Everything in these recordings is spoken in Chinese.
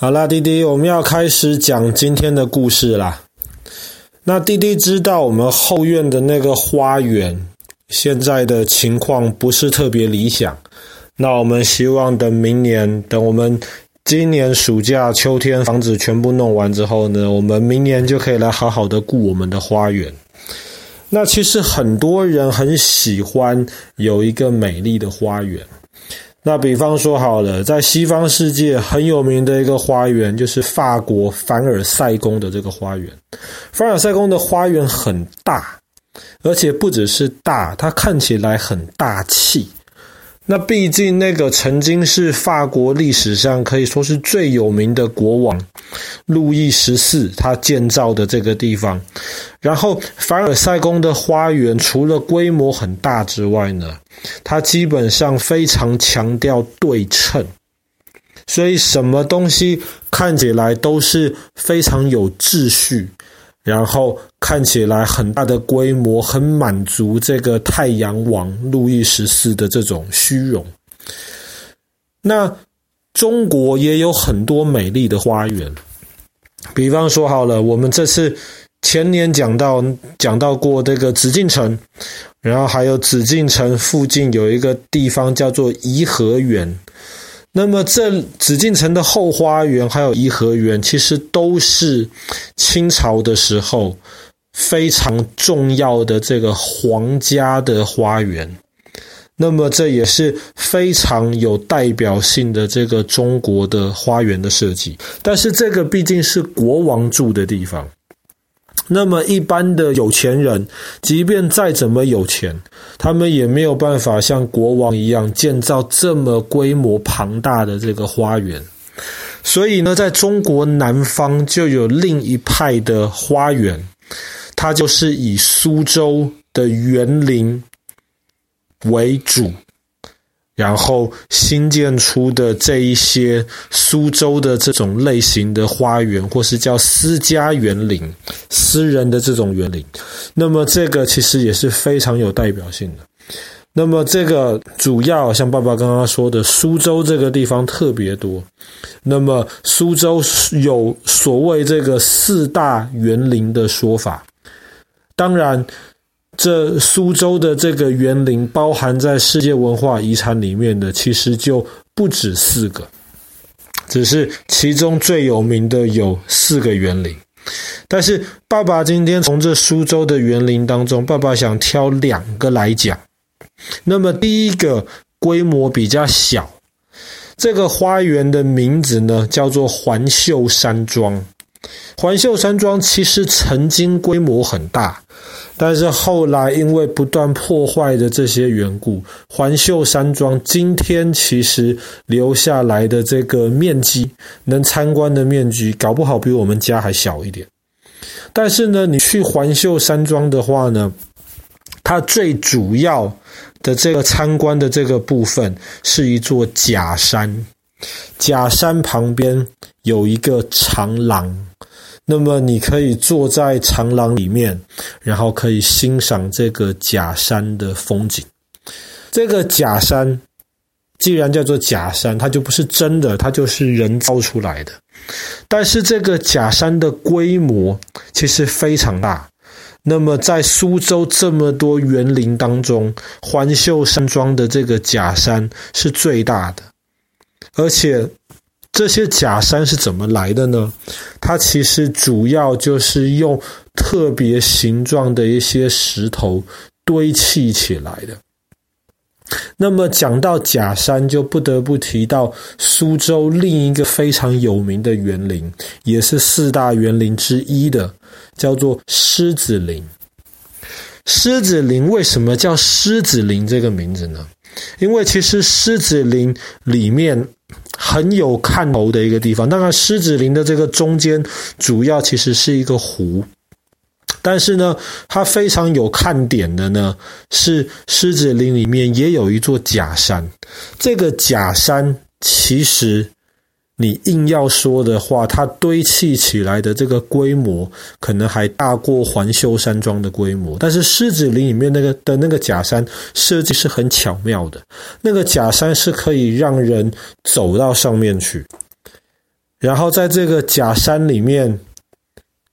好啦，弟弟，我们要开始讲今天的故事啦。那弟弟知道我们后院的那个花园现在的情况不是特别理想。那我们希望等明年，等我们今年暑假、秋天房子全部弄完之后呢，我们明年就可以来好好的顾我们的花园。那其实很多人很喜欢有一个美丽的花园。那比方说好了，在西方世界很有名的一个花园，就是法国凡尔赛宫的这个花园。凡尔赛宫的花园很大，而且不只是大，它看起来很大气。那毕竟那个曾经是法国历史上可以说是最有名的国王路易十四他建造的这个地方。然后凡尔赛宫的花园除了规模很大之外呢，它基本上非常强调对称，所以什么东西看起来都是非常有秩序。然后看起来很大的规模，很满足这个太阳王路易十四的这种虚荣。那中国也有很多美丽的花园，比方说好了，我们这次前年讲到讲到过这个紫禁城，然后还有紫禁城附近有一个地方叫做颐和园。那么，这紫禁城的后花园还有颐和园，其实都是清朝的时候非常重要的这个皇家的花园。那么，这也是非常有代表性的这个中国的花园的设计。但是，这个毕竟是国王住的地方。那么一般的有钱人，即便再怎么有钱，他们也没有办法像国王一样建造这么规模庞大的这个花园。所以呢，在中国南方就有另一派的花园，它就是以苏州的园林为主。然后新建出的这一些苏州的这种类型的花园，或是叫私家园林、私人的这种园林，那么这个其实也是非常有代表性的。那么这个主要像爸爸刚刚说的，苏州这个地方特别多。那么苏州有所谓这个四大园林的说法，当然。这苏州的这个园林包含在世界文化遗产里面的，其实就不止四个，只是其中最有名的有四个园林。但是爸爸今天从这苏州的园林当中，爸爸想挑两个来讲。那么第一个规模比较小，这个花园的名字呢叫做环秀山庄。环秀山庄其实曾经规模很大。但是后来因为不断破坏的这些缘故，环秀山庄今天其实留下来的这个面积，能参观的面积，搞不好比我们家还小一点。但是呢，你去环秀山庄的话呢，它最主要的这个参观的这个部分是一座假山，假山旁边有一个长廊。那么你可以坐在长廊里面，然后可以欣赏这个假山的风景。这个假山既然叫做假山，它就不是真的，它就是人造出来的。但是这个假山的规模其实非常大。那么在苏州这么多园林当中，环秀山庄的这个假山是最大的，而且。这些假山是怎么来的呢？它其实主要就是用特别形状的一些石头堆砌起来的。那么讲到假山，就不得不提到苏州另一个非常有名的园林，也是四大园林之一的，叫做狮子林。狮子林为什么叫狮子林这个名字呢？因为其实狮子林里面。很有看头的一个地方。当然，狮子林的这个中间主要其实是一个湖，但是呢，它非常有看点的呢，是狮子林里面也有一座假山。这个假山其实。你硬要说的话，它堆砌起来的这个规模可能还大过环秀山庄的规模。但是狮子林里面那个的那个假山设计是很巧妙的，那个假山是可以让人走到上面去。然后在这个假山里面，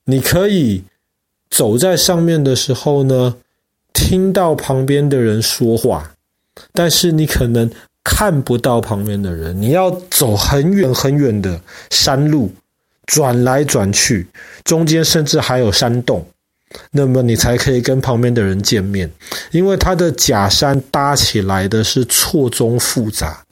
你可以走在上面的时候呢，听到旁边的人说话，但是你可能看不到旁边的人，你要走很远很远的山路，转来转去，中间甚至还有山洞，那么你才可以跟旁边的人见面，因为它的假山搭起来的是错综复杂。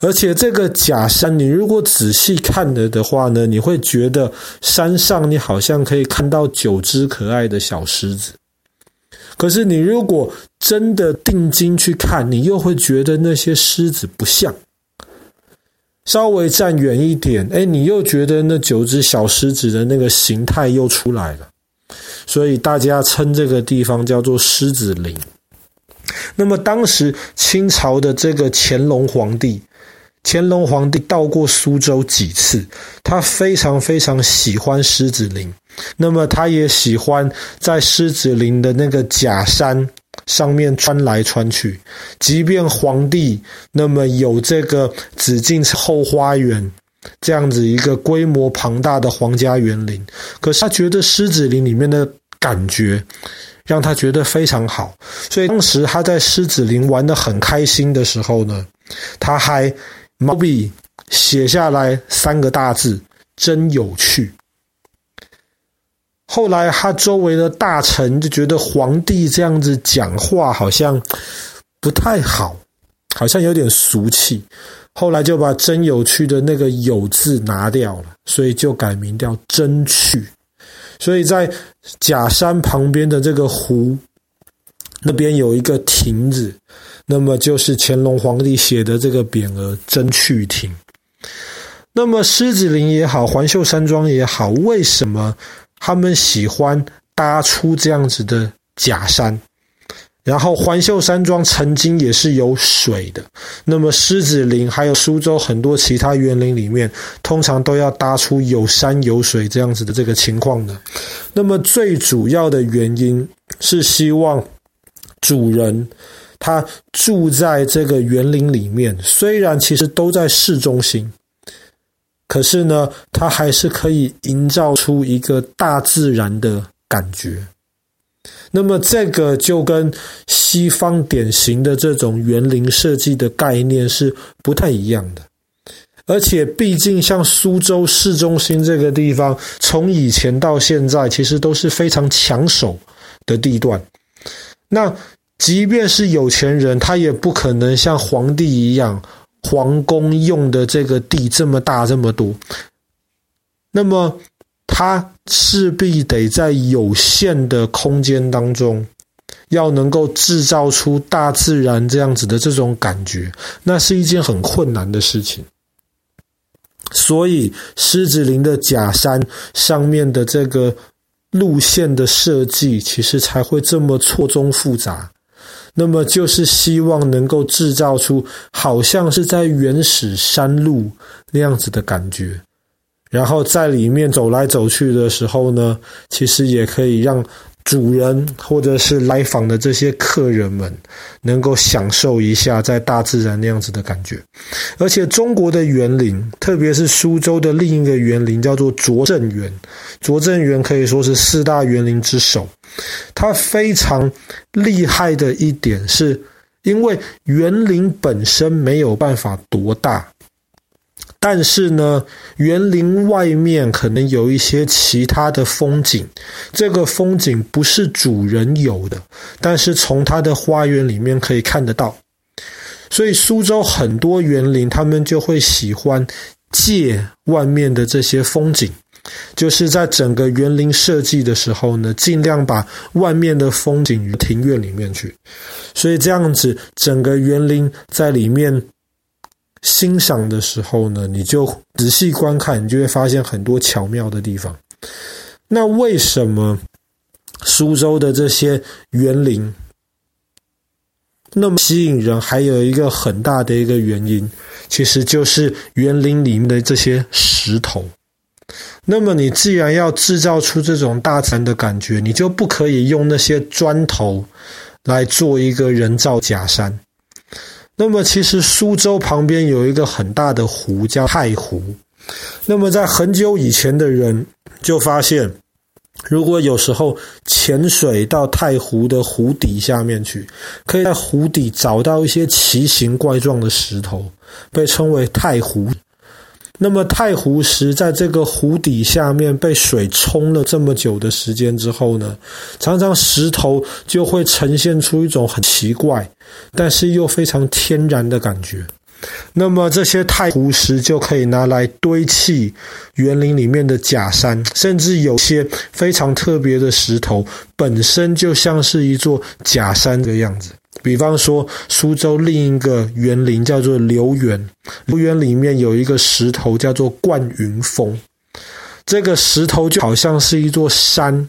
而且这个假山，你如果仔细看了的话呢，你会觉得山上你好像可以看到九只可爱的小狮子。可是你如果真的定睛去看，你又会觉得那些狮子不像。稍微站远一点，哎，你又觉得那九只小狮子的那个形态又出来了。所以大家称这个地方叫做狮子林。那么当时清朝的这个乾隆皇帝。乾隆皇帝到过苏州几次，他非常非常喜欢狮子林，那么他也喜欢在狮子林的那个假山上面穿来穿去。即便皇帝那么有这个紫禁后花园这样子一个规模庞大的皇家园林，可是他觉得狮子林里面的感觉让他觉得非常好，所以当时他在狮子林玩得很开心的时候呢，他还。毛笔写下来三个大字，真有趣。后来他周围的大臣就觉得皇帝这样子讲话好像不太好，好像有点俗气。后来就把“真有趣”的那个“有”字拿掉了，所以就改名叫“真趣”。所以在假山旁边的这个湖那边有一个亭子。那么就是乾隆皇帝写的这个匾额“真趣亭”。那么狮子林也好，环秀山庄也好，为什么他们喜欢搭出这样子的假山？然后环秀山庄曾经也是有水的。那么狮子林还有苏州很多其他园林里面，通常都要搭出有山有水这样子的这个情况的。那么最主要的原因是希望主人。他住在这个园林里面，虽然其实都在市中心，可是呢，他还是可以营造出一个大自然的感觉。那么，这个就跟西方典型的这种园林设计的概念是不太一样的。而且，毕竟像苏州市中心这个地方，从以前到现在，其实都是非常抢手的地段。那即便是有钱人，他也不可能像皇帝一样，皇宫用的这个地这么大这么多。那么，他势必得在有限的空间当中，要能够制造出大自然这样子的这种感觉，那是一件很困难的事情。所以，狮子林的假山上面的这个路线的设计，其实才会这么错综复杂。那么就是希望能够制造出好像是在原始山路那样子的感觉，然后在里面走来走去的时候呢，其实也可以让主人或者是来访的这些客人们能够享受一下在大自然那样子的感觉。而且中国的园林，特别是苏州的另一个园林叫做拙政园，拙政园可以说是四大园林之首。它非常厉害的一点是，因为园林本身没有办法多大，但是呢，园林外面可能有一些其他的风景，这个风景不是主人有的，但是从它的花园里面可以看得到。所以苏州很多园林，他们就会喜欢借外面的这些风景。就是在整个园林设计的时候呢，尽量把外面的风景庭院里面去，所以这样子整个园林在里面欣赏的时候呢，你就仔细观看，你就会发现很多巧妙的地方。那为什么苏州的这些园林那么吸引人？还有一个很大的一个原因，其实就是园林里面的这些石头。那么你既然要制造出这种大自然的感觉，你就不可以用那些砖头来做一个人造假山。那么其实苏州旁边有一个很大的湖叫太湖，那么在很久以前的人就发现，如果有时候潜水到太湖的湖底下面去，可以在湖底找到一些奇形怪状的石头，被称为太湖。那么太湖石在这个湖底下面被水冲了这么久的时间之后呢，常常石头就会呈现出一种很奇怪，但是又非常天然的感觉。那么这些太湖石就可以拿来堆砌园林里面的假山，甚至有些非常特别的石头本身就像是一座假山的样子。比方说，苏州另一个园林叫做留园，留园里面有一个石头叫做灌云峰，这个石头就好像是一座山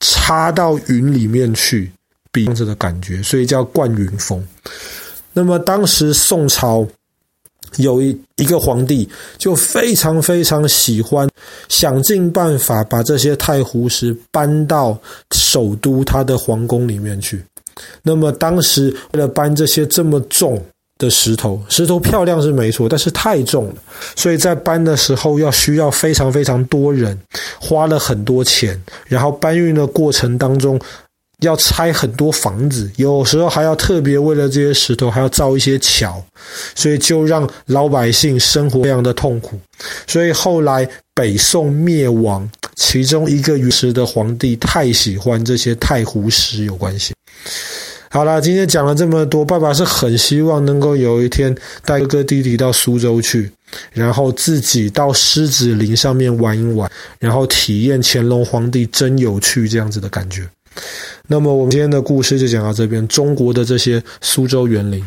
插到云里面去，比这样子的感觉，所以叫灌云峰。那么当时宋朝有一一个皇帝，就非常非常喜欢，想尽办法把这些太湖石搬到首都他的皇宫里面去。那么当时为了搬这些这么重的石头，石头漂亮是没错，但是太重了，所以在搬的时候要需要非常非常多人，花了很多钱，然后搬运的过程当中。要拆很多房子，有时候还要特别为了这些石头还要造一些桥，所以就让老百姓生活非常的痛苦。所以后来北宋灭亡，其中一个玉石的皇帝太喜欢这些太湖石有关系。好了，今天讲了这么多，爸爸是很希望能够有一天带哥哥弟弟到苏州去，然后自己到狮子林上面玩一玩，然后体验乾隆皇帝真有趣这样子的感觉。那么我们今天的故事就讲到这边，中国的这些苏州园林。